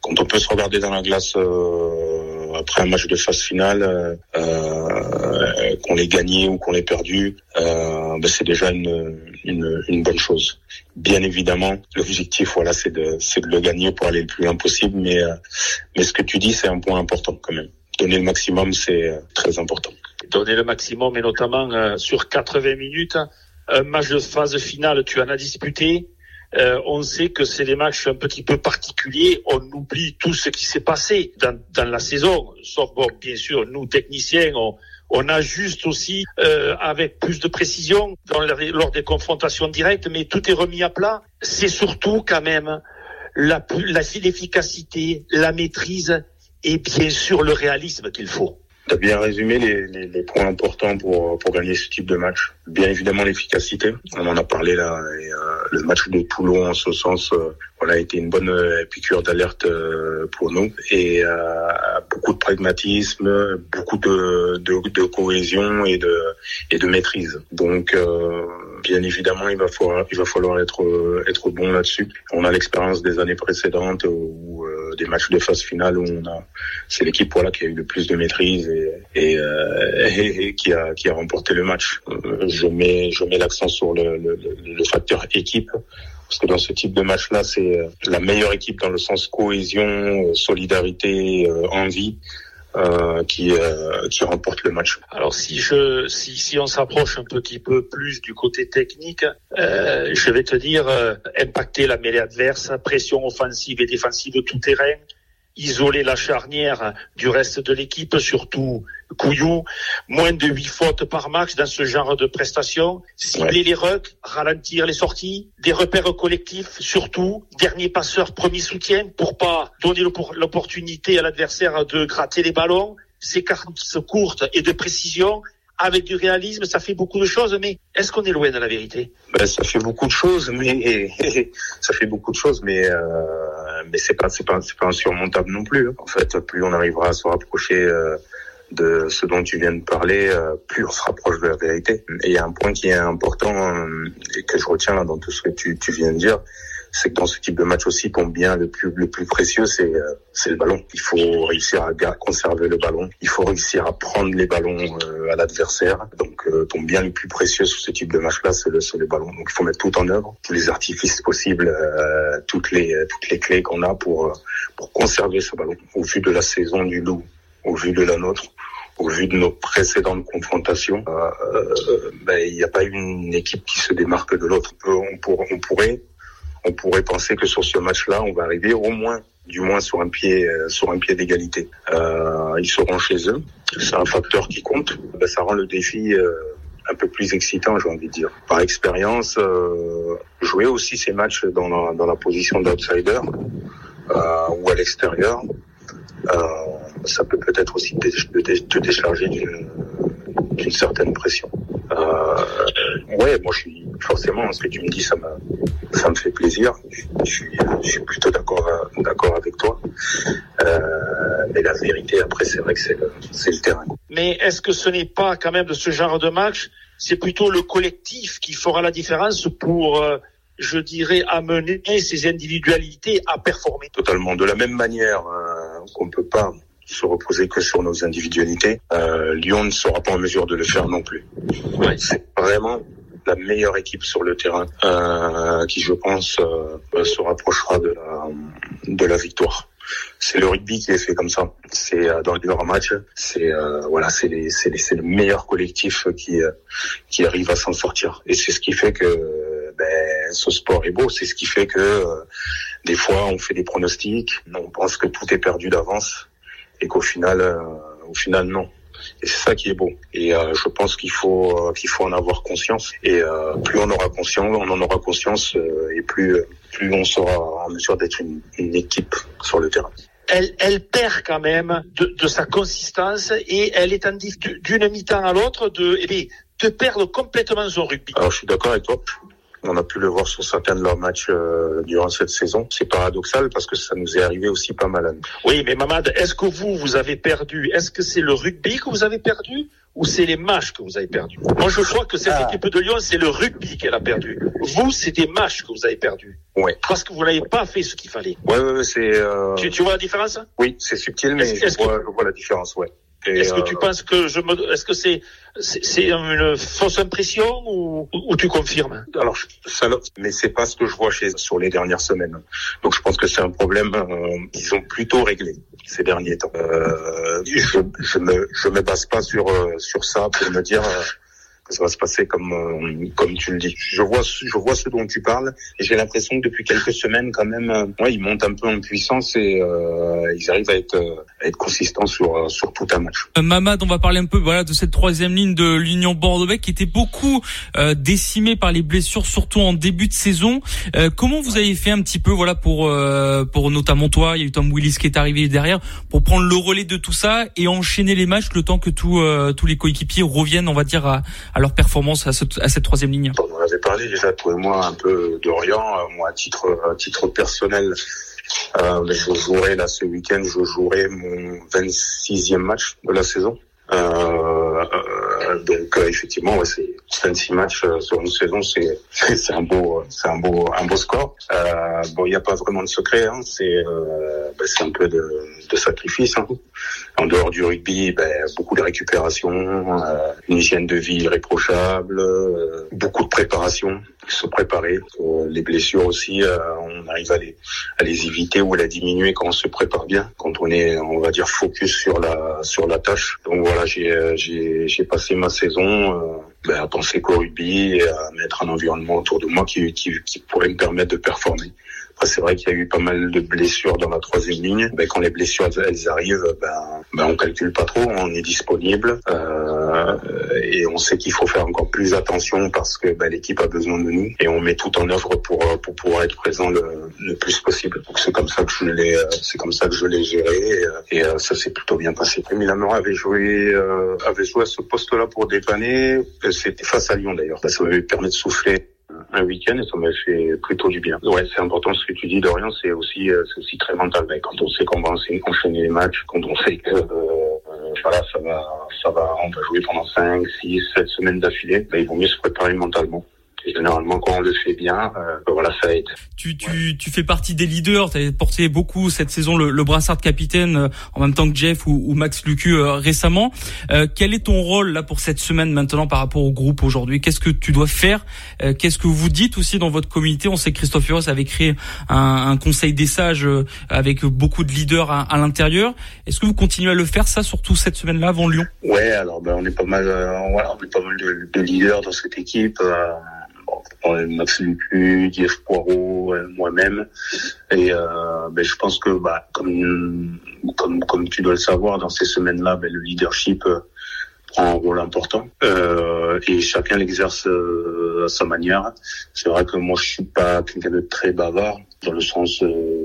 Quand on peut se regarder dans la glace euh, après un match de phase finale, euh, euh qu'on l'ait gagné ou qu'on l'ait perdu, ben c'est déjà une, une, une bonne chose bien évidemment, l'objectif, voilà, c'est de, c'est de le gagner pour aller le plus loin possible. Mais, euh, mais ce que tu dis, c'est un point important quand même. Donner le maximum, c'est euh, très important. Donner le maximum, et notamment euh, sur 80 minutes, un match de phase finale, tu en as disputé. On sait que c'est des matchs un petit peu particuliers. On oublie tout ce qui s'est passé dans, la saison. Sauf bien sûr, nous techniciens, on, ajuste aussi euh, avec plus de précision lors des confrontations directes, mais tout est remis à plat. C'est surtout quand même la, l'efficacité, la maîtrise et bien sûr le réalisme qu'il faut. Tu as bien résumé les, les, les, points importants pour, pour gagner ce type de match. Bien évidemment l'efficacité. On en a parlé là. Et, euh, le match de Toulon, en ce sens, euh, on a été une bonne euh, piqûre d'alerte euh, pour nous. Et euh, beaucoup de pragmatisme, beaucoup de, de, de, cohésion et de, et de maîtrise. Donc bien évidemment, il va falloir, il va falloir être, être bon là-dessus. On a l'expérience des années précédentes où des matchs de phase finale où on a, c'est l'équipe voilà qui a eu le plus de maîtrise et, et, euh, et, et qui a qui a remporté le match. Je mets je mets l'accent sur le, le, le, facteur équipe parce que dans ce type de match-là, c'est la meilleure équipe dans le sens cohésion, solidarité, envie. Euh, qui euh, qui remporte le match. Alors si je si on s'approche un petit peu plus du côté technique, euh, je vais te dire impacter la mêlée adverse, pression offensive et défensive tout terrain, isoler la charnière du reste de l'équipe, surtout Couillou, moins de huit fautes par match dans ce genre de prestations, cibler ouais. les rucks, ralentir les sorties, des repères collectifs, surtout, dernier passeur, premier soutien, pour pas donner l'opportunité à l'adversaire de gratter les ballons, séquences courtes et de précision, avec du réalisme, ça fait beaucoup de choses, mais est-ce qu'on est loin de la vérité? Ben, Ça fait beaucoup de choses, mais ça fait beaucoup de choses, mais euh, mais c'est pas c'est pas c'est pas insurmontable non plus. En fait, plus on arrivera à se rapprocher euh, de ce dont tu viens de parler, euh, plus on se rapproche de la vérité. Et il y a un point qui est important euh, et que je retiens là dans tout ce que tu, tu viens de dire, c'est que dans ce type de match aussi, ton bien le plus le plus précieux, c'est euh, le ballon. Il faut réussir à conserver le ballon. Il faut réussir à prendre les ballons euh, à l'adversaire. Donc euh, ton bien le plus précieux sur ce type de match-là, c'est le, le ballon. Donc il faut mettre tout en œuvre, tous les artifices possibles, euh, toutes les toutes les clés qu'on a pour pour conserver ce ballon. Au vu de la saison du Loup, au vu de la nôtre, au vu de nos précédentes confrontations, ben, il n'y a pas une équipe qui se démarque de l'autre. On, on, on pourrait on pourrait penser que sur ce match-là, on va arriver au moins, du moins sur un pied, euh, sur un pied d'égalité. Euh, ils seront chez eux. C'est un facteur qui compte. Ben, ça rend le défi euh, un peu plus excitant, j'ai envie de dire. Par expérience, euh, jouer aussi ces matchs dans la, dans la position d'outsider euh, ou à l'extérieur, ça peut peut-être aussi te décharger d'une certaine pression. Ouais, moi je suis forcément, ce que tu me dis, ça me, ça me fait plaisir. Je suis, je suis plutôt d'accord, d'accord avec toi. Euh, mais la vérité, après, c'est vrai que c'est le, c'est le terrain. Mais est-ce que ce n'est pas quand même de ce genre de match, c'est plutôt le collectif qui fera la différence pour, euh, je dirais, amener ces individualités à performer? Totalement. De la même manière euh, qu'on ne peut pas se reposer que sur nos individualités, euh, Lyon ne sera pas en mesure de le faire non plus. Ouais. C'est vraiment la meilleure équipe sur le terrain, euh, qui je pense euh, se rapprochera de la, de la victoire. C'est le rugby qui est fait comme ça. C'est euh, dans le grand match, c'est euh, voilà, c'est les, c'est les, c'est le meilleur collectif qui euh, qui arrive à s'en sortir. Et c'est ce qui fait que ben, ce sport est beau. C'est ce qui fait que euh, des fois on fait des pronostics, on pense que tout est perdu d'avance et qu'au final, au final non. Et c'est ça qui est beau. Et euh, je pense qu'il faut euh, qu'il faut en avoir conscience. Et euh, plus on aura conscience, on en aura conscience, et plus plus on sera en mesure d'être une, une, équipe sur le terrain. Elle, elle perd quand même de, de sa consistance et elle est en d'une mi-temps à l'autre de, eh de perdre complètement son rugby. Alors je suis d'accord avec toi. On a pu le voir sur certains de leurs matchs euh, durant cette saison. C'est paradoxal parce que ça nous est arrivé aussi pas mal à nous. Oui, mais Mamad, est-ce que vous, vous avez perdu? Est-ce que c'est le rugby que vous avez perdu ou c'est les matchs que vous avez perdu Moi, je crois que cette ah. équipe de Lyon, c'est le rugby qu'elle a perdu. Vous, c'est des matchs que vous avez perdus. Ouais. Parce que vous n'avez pas fait ce qu'il fallait. Ouais, ouais, ouais c'est. Euh... Tu, tu, vois la différence? Oui, c'est subtil, mais -ce je, vois, que... je vois la différence, ouais. Est-ce que tu euh, penses que je me, est-ce que c'est, c'est une fausse impression ou, ou tu confirmes? Alors, ça, mais c'est pas ce que je vois chez sur les dernières semaines. Donc, je pense que c'est un problème euh, qu'ils ont plutôt réglé ces derniers temps. Euh, je, je me, je me base pas sur euh, sur ça pour me dire ça va se passer comme euh, comme tu le dis. Je vois je vois ce dont tu parles j'ai l'impression que depuis quelques semaines quand même, euh, ouais, ils montent un peu en puissance et euh, ils arrivent à être à être consistants sur sur tout un match. Mamad, on va parler un peu voilà de cette troisième ligne de l'Union Bordeaux qui était beaucoup décimée par les blessures, surtout en début de saison. comment vous avez fait un petit peu voilà pour pour notamment toi, il y a eu Tom Willis qui est arrivé derrière pour prendre le relais de tout ça et enchaîner les matchs le temps que tout, tous les coéquipiers reviennent, on va dire à leur performance à, à cette troisième ligne On avait parlé déjà, et moi, un peu d'Orient. Euh, moi, à titre, à titre personnel, euh, je jouerai là ce week-end, je jouerai mon 26e match de la saison. Euh, donc effectivement, ouais, c'est 26 matchs sur une saison, c'est c'est un beau c'est un beau un beau score. bon, il n'y a pas vraiment de secret, hein, c'est bah, c'est un peu de, de sacrifice. Hein. En dehors du rugby, ben, beaucoup de récupération, une hygiène de vie irréprochable, beaucoup de préparation se préparer. Euh, les blessures aussi, euh, on arrive à les, à les éviter ou à les diminuer quand on se prépare bien, quand on est, on va dire, focus sur la, sur la tâche. Donc voilà, j'ai, euh, passé ma saison ben, à penser qu'au rugby à mettre un environnement autour de moi qui, qui pourrait me permettre de performer. C'est vrai qu'il y a eu pas mal de blessures dans la troisième ligne. Ben, quand les blessures elles arrivent, ben, ben on calcule pas trop, on est disponible euh, et on sait qu'il faut faire encore plus attention parce que ben, l'équipe a besoin de nous et on met tout en œuvre pour pour pouvoir être présent le, le plus possible. Donc c'est comme ça que je l'ai c'est comme ça que je l'ai géré et, et euh, ça s'est plutôt bien passé. Milan avait joué euh, avait joué à ce poste-là pour dépanner. C'était face à Lyon d'ailleurs. Ça m'avait permis de souffler un week-end et ça m'a fait plutôt du bien. Ouais, c'est important ce que tu dis, Dorian, c'est aussi, euh, c'est aussi très mental. Mais quand on sait qu'on va enchaîner les matchs, quand on sait que, euh, voilà, ça va, ça va, on va jouer pendant 5, 6, 7 semaines d'affilée, ben, il vaut mieux se préparer mentalement généralement, quand on le fait bien, euh, ben voilà, ça aide. Tu, tu, tu fais partie des leaders. Tu as porté beaucoup cette saison le, le brassard de capitaine euh, en même temps que Jeff ou, ou Max Lucu euh, récemment. Euh, quel est ton rôle là pour cette semaine maintenant par rapport au groupe aujourd'hui? Qu'est-ce que tu dois faire? Qu'est-ce que vous dites aussi dans votre comité On sait que Christophe Huros avait créé un, un, conseil des sages avec beaucoup de leaders à, à l'intérieur. Est-ce que vous continuez à le faire ça, surtout cette semaine-là avant Lyon? Ouais, alors ben, on est pas mal, voilà, on est pas mal de, de leaders dans cette équipe. Max Lucu, Jeff Poirot, euh, moi-même. Et euh, ben, je pense que bah, comme, comme, comme tu dois le savoir, dans ces semaines-là, ben, le leadership euh, prend un rôle important euh, et chacun l'exerce euh, à sa manière. C'est vrai que moi je suis pas quelqu'un de très bavard dans le sens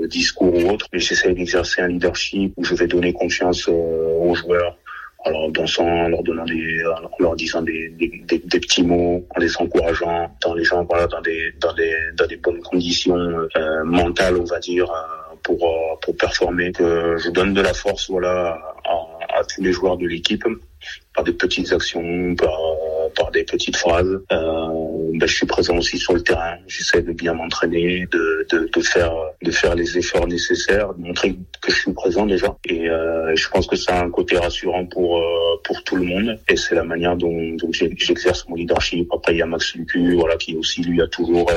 discours ou autre, mais j'essaie d'exercer un leadership où je vais donner confiance aux joueurs, alors dansant, en leur donnant des, en leur disant des, des, des, des, petits mots, en les encourageant, dans les gens voilà dans des dans des dans des bonnes conditions euh, mentales on va dire euh, pour euh, pour performer. Que je donne de la force voilà à, à tous les joueurs de l'équipe par des petites actions, par, par des petites phrases. Euh, ben, je suis présent aussi sur le terrain. J'essaie de bien m'entraîner, de, de, de, faire, de faire les efforts nécessaires, de montrer que je suis présent déjà. Et euh, je pense que a un côté rassurant pour, euh, pour tout le monde. Et c'est la manière dont, dont j'exerce mon leadership. Après, il y a Max Lucu, voilà, qui aussi lui a toujours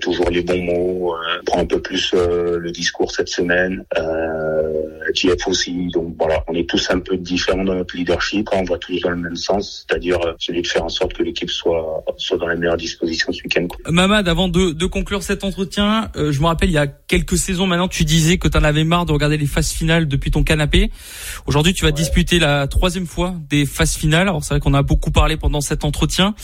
toujours les bons mots, euh, prend un peu plus euh, le discours cette semaine. Euh, JF aussi, donc voilà, on est tous un peu différents dans notre leadership, on va tous dans le même sens, c'est-à-dire celui de faire en sorte que l'équipe soit soit dans les meilleures dispositions ce week-end. Mamad, avant de, de conclure cet entretien, je me rappelle il y a quelques saisons maintenant, tu disais que tu en avais marre de regarder les phases finales depuis ton canapé. Aujourd'hui, tu vas ouais. disputer la troisième fois des phases finales. Alors c'est vrai qu'on a beaucoup parlé pendant cet entretien.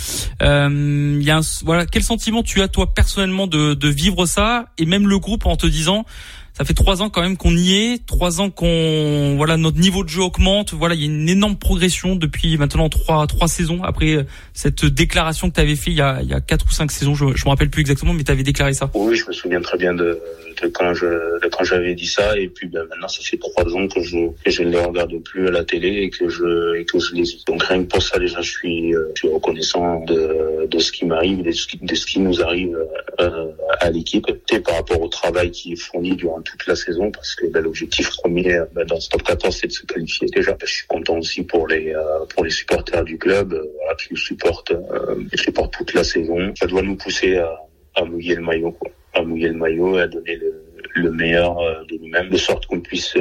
Euh, il y a un, voilà, quel sentiment tu as toi personnellement de, de vivre ça et même le groupe en te disant ça fait trois ans quand même qu'on y est, trois ans qu'on voilà notre niveau de jeu augmente. Voilà, il y a une énorme progression depuis maintenant trois trois saisons après cette déclaration que tu avais fait il y a il y a quatre ou cinq saisons. Je je me rappelle plus exactement, mais tu avais déclaré ça. Oui, je me souviens très bien de, de quand je de quand j'avais dit ça et puis ben, maintenant ça fait trois ans que je que je ne les regarde plus à la télé et que je et que je les donc rien que pour ça déjà je suis euh, je suis reconnaissant de de ce qui m'arrive de ce qui de ce qui nous arrive euh, à l'équipe et par rapport au travail qui est fourni durant toute la saison parce que ben, l'objectif premier ben, dans ce top 14 c'est de se qualifier déjà. Je suis content aussi pour les euh, pour les supporters du club euh, voilà, qui nous supportent euh, qui supportent toute la saison. Ça doit nous pousser à, à mouiller le maillot quoi, à mouiller le maillot et à donner le, le meilleur de nous-mêmes de sorte qu'on puisse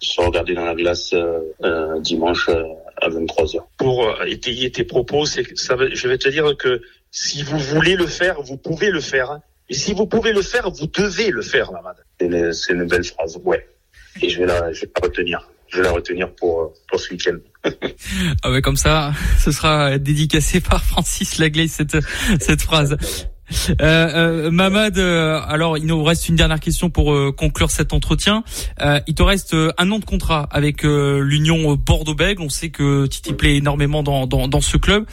se regarder dans la glace dimanche à 23 heures. Pour euh, étayer tes propos, c'est ça, je vais te dire que si vous voulez le faire, vous pouvez le faire. Hein. Et si vous pouvez le faire, vous devez le faire, Mamad. C'est une, belle phrase, ouais. Et je vais la, je vais la retenir. Je vais la retenir pour, pour ce week-end. ah ouais, comme ça, ce sera dédicacé par Francis Lagley cette cette phrase. Euh, euh, Mamad, euh, alors il nous reste une dernière question pour euh, conclure cet entretien. il te reste un an de contrat avec l'Union Bordeaux-Bègles. On sait que Titi plaît énormément dans, dans, dans ce club.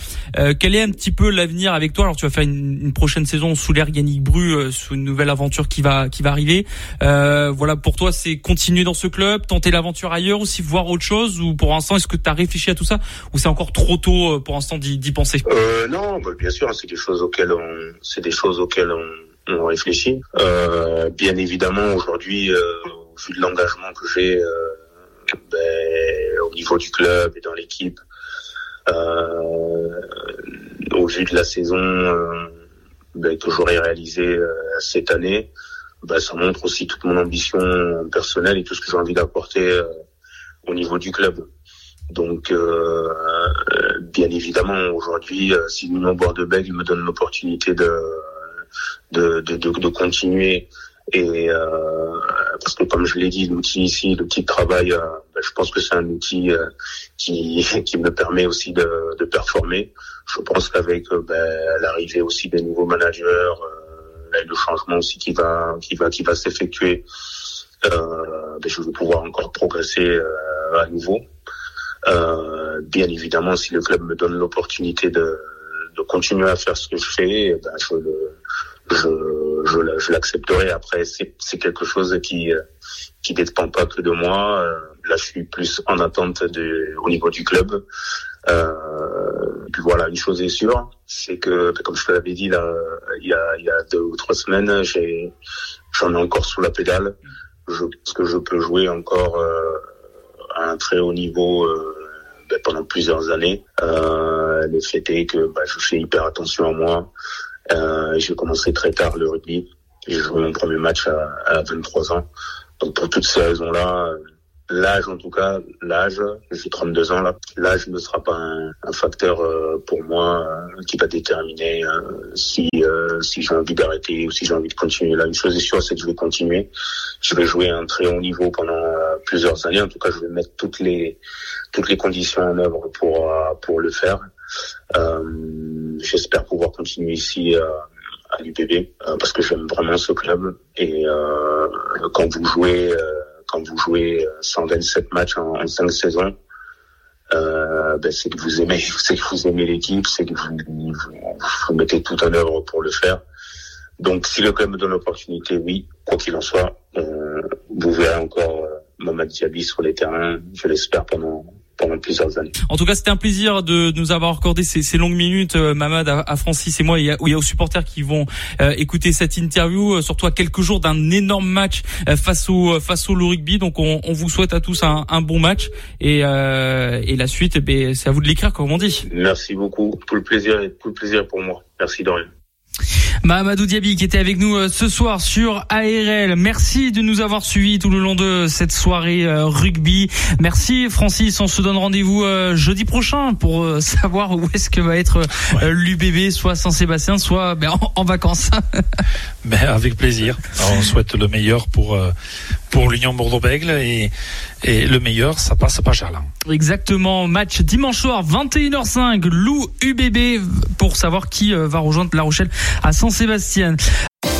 quel est un petit peu l'avenir avec toi? Alors tu vas faire une, une prochaine saison sous l'air Yannick Bru, sous une nouvelle aventure qui va qui va arriver. voilà, pour toi, c'est continuer dans ce club, tenter l'aventure ailleurs, ou si voir autre chose, ou pour l'instant, est-ce que tu as réfléchi à tout ça, ou c'est encore trop tôt pour l'instant d'y penser? Non, bah, bien sûr, c'est des choses auxquelles on des choses auxquelles on, réfléchit. Euh, bien évidemment, aujourd'hui, euh, au vu de l'engagement que j'ai euh, ben, au niveau du club et dans l'équipe, euh, au vu de la saison euh, ben, que j'aurais réalisée cette année, ben, ça montre aussi toute mon ambition personnelle et tout ce que j'ai envie d'apporter au niveau du club. Donc, euh, bien évidemment, aujourd'hui, euh, si Nuno Bordeaux-Bègles me donne l'opportunité de de, de, de, continuer et euh, parce que comme je l'ai dit, l'outil ici, l'outil de travail, euh, ben, je pense que c'est un outil euh, qui, qui me permet aussi de, de performer. Je pense qu'avec ben, l'arrivée aussi des nouveaux managers, euh, le changement aussi qui va qui va qui va s'effectuer, ben, je vais pouvoir encore progresser à nouveau. Euh, bien évidemment, si le club me donne l'opportunité de, de continuer à faire ce que je fais, ben je je, je, l'accepterai. Après, c'est quelque chose qui qui dépend pas que de moi. Euh, là, je suis plus en attente de, au niveau du club. Euh, puis voilà, une chose est sûre, c'est que, comme je te l'avais dit là, il y a, il y a deux ou trois semaines, j'ai, j'en ai encore sous la pédale. Je pense que je peux jouer encore euh, à un très haut niveau euh, ben, pendant plusieurs années. Euh, le fait est que ben, je fais hyper attention à moi. Euh, j'ai commencé très tard le rugby. J'ai joué mon premier match à, à 23 ans. Donc pour toutes ces raisons-là, l'âge en tout cas, l'âge, j'ai 32 ans là, l'âge ne sera pas un, un facteur euh, pour moi euh, qui va déterminer euh, si si j'ai envie d'arrêter ou si j'ai envie de continuer. Là, une chose est sûre, c'est que je vais continuer. Je vais jouer à un très haut niveau pendant plusieurs années. En tout cas, je vais mettre toutes les toutes les conditions en œuvre pour pour le faire. J'espère pouvoir continuer ici à l'UPB parce que j'aime vraiment ce club et quand vous jouez quand vous jouez 127 matchs en, en 5 saisons, euh, ben c'est que vous aimez, c'est que vous aimez l'équipe, c'est que vous, vous, mettez tout en œuvre pour le faire. Donc, si le club me donne l'opportunité, oui, quoi qu'il en soit, euh, vous verrez encore euh, Mohamed Diaby sur les terrains, je l'espère pendant plusieurs années. En tout cas, c'était un plaisir de nous avoir accordé ces, ces longues minutes, euh, Mamad, à, Francis et moi, et, y a aux supporters qui vont euh, écouter cette interview, euh, surtout à quelques jours d'un énorme match face au face au rugby. Donc, on, on, vous souhaite à tous un, un bon match et, et la suite, eh ben, c'est à vous de l'écrire, comme on dit. Merci beaucoup, tout le plaisir, tout le plaisir pour moi. Merci Dorian. Mahamadou Diaby qui était avec nous euh, ce soir sur ARL. Merci de nous avoir suivis tout le long de cette soirée euh, rugby. Merci Francis, on se donne rendez-vous euh, jeudi prochain pour savoir où est-ce que va être l'UBB, soit Saint-Sébastien, soit ben, en, vacances. ben, avec plaisir. on souhaite le meilleur pour pour l'Union Bordeaux-Bègle et, et le meilleur, ça passe pas Gerland. Exactement. Match dimanche soir, 21h05, Lou UBB pour savoir qui va rejoindre La Rochelle à Saint-Sébastien.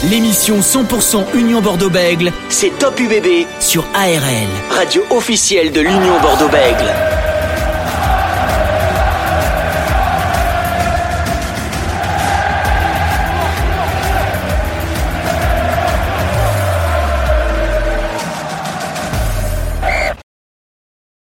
L'émission 100% Union Bordeaux-Bègle, c'est Top UBB sur ARL, radio officielle de l'Union Bordeaux-Bègle.